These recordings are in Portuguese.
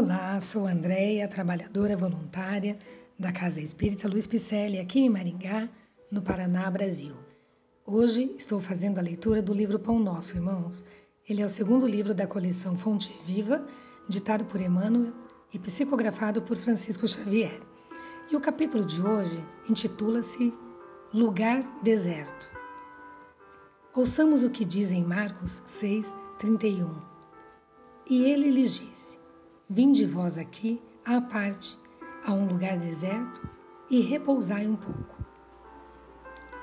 Olá, sou Andréia, trabalhadora voluntária da Casa Espírita Luiz Picelli, aqui em Maringá, no Paraná, Brasil. Hoje estou fazendo a leitura do livro Pão Nosso, irmãos. Ele é o segundo livro da coleção Fonte Viva, ditado por Emmanuel e psicografado por Francisco Xavier. E o capítulo de hoje intitula-se Lugar Deserto. Ouçamos o que diz em Marcos 6, 31. E ele lhes disse: Vinde vós aqui, à parte, a um lugar deserto e repousai um pouco.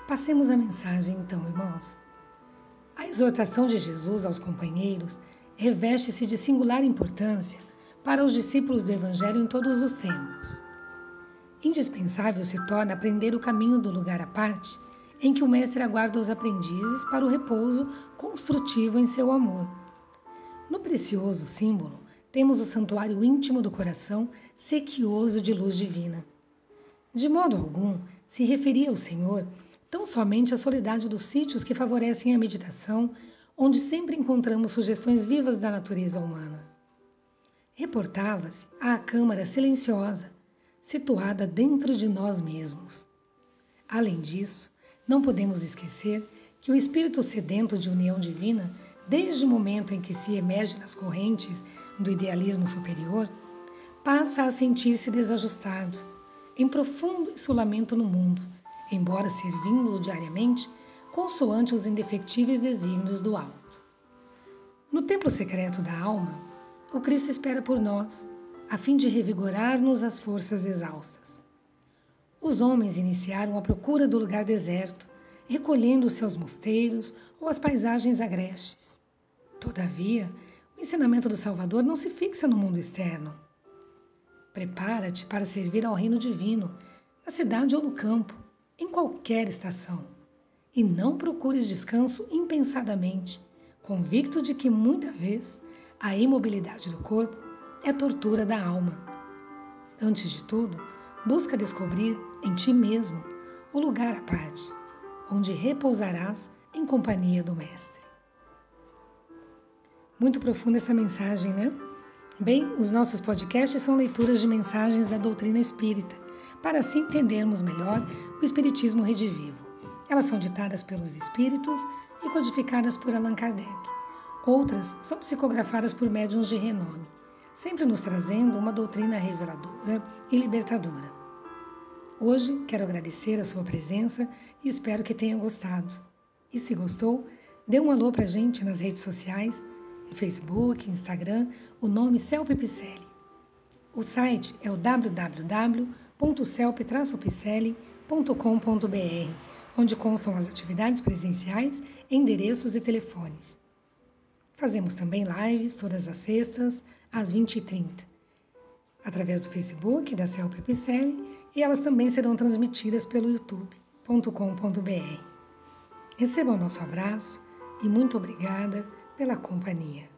Passemos a mensagem então, irmãos. A exortação de Jesus aos companheiros reveste-se de singular importância para os discípulos do Evangelho em todos os tempos. Indispensável se torna aprender o caminho do lugar à parte em que o Mestre aguarda os aprendizes para o repouso construtivo em seu amor. No precioso símbolo, temos o santuário íntimo do coração, sequioso de luz divina. De modo algum se referia ao Senhor tão somente à soledade dos sítios que favorecem a meditação, onde sempre encontramos sugestões vivas da natureza humana. Reportava-se à câmara silenciosa, situada dentro de nós mesmos. Além disso, não podemos esquecer que o espírito sedento de união divina, desde o momento em que se emerge nas correntes do idealismo superior, passa a sentir-se desajustado, em profundo insulamento no mundo, embora servindo-o diariamente consoante os indefectíveis desígnios do alto. No templo secreto da alma, o Cristo espera por nós, a fim de revigorar-nos as forças exaustas. Os homens iniciaram a procura do lugar deserto, recolhendo seus mosteiros ou as paisagens agrestes. Todavia, ensinamento do Salvador não se fixa no mundo externo. Prepara-te para servir ao reino divino, na cidade ou no campo, em qualquer estação. E não procures descanso impensadamente, convicto de que muita vez a imobilidade do corpo é tortura da alma. Antes de tudo, busca descobrir em ti mesmo o lugar à parte, onde repousarás em companhia do Mestre. Muito profunda essa mensagem, né? Bem, os nossos podcasts são leituras de mensagens da doutrina espírita, para assim entendermos melhor o Espiritismo redivivo. Elas são ditadas pelos espíritos e codificadas por Allan Kardec. Outras são psicografadas por médiuns de renome, sempre nos trazendo uma doutrina reveladora e libertadora. Hoje quero agradecer a sua presença e espero que tenha gostado. E se gostou, dê um alô pra gente nas redes sociais Facebook, Instagram, o nome Celpe Picelli. O site é o www.celpe-picelli.com.br, onde constam as atividades presenciais, endereços e telefones. Fazemos também lives todas as sextas, às 20h30, através do Facebook da Celpe Picelli e elas também serão transmitidas pelo youtube.com.br. Receba o nosso abraço e muito obrigada pela companhia.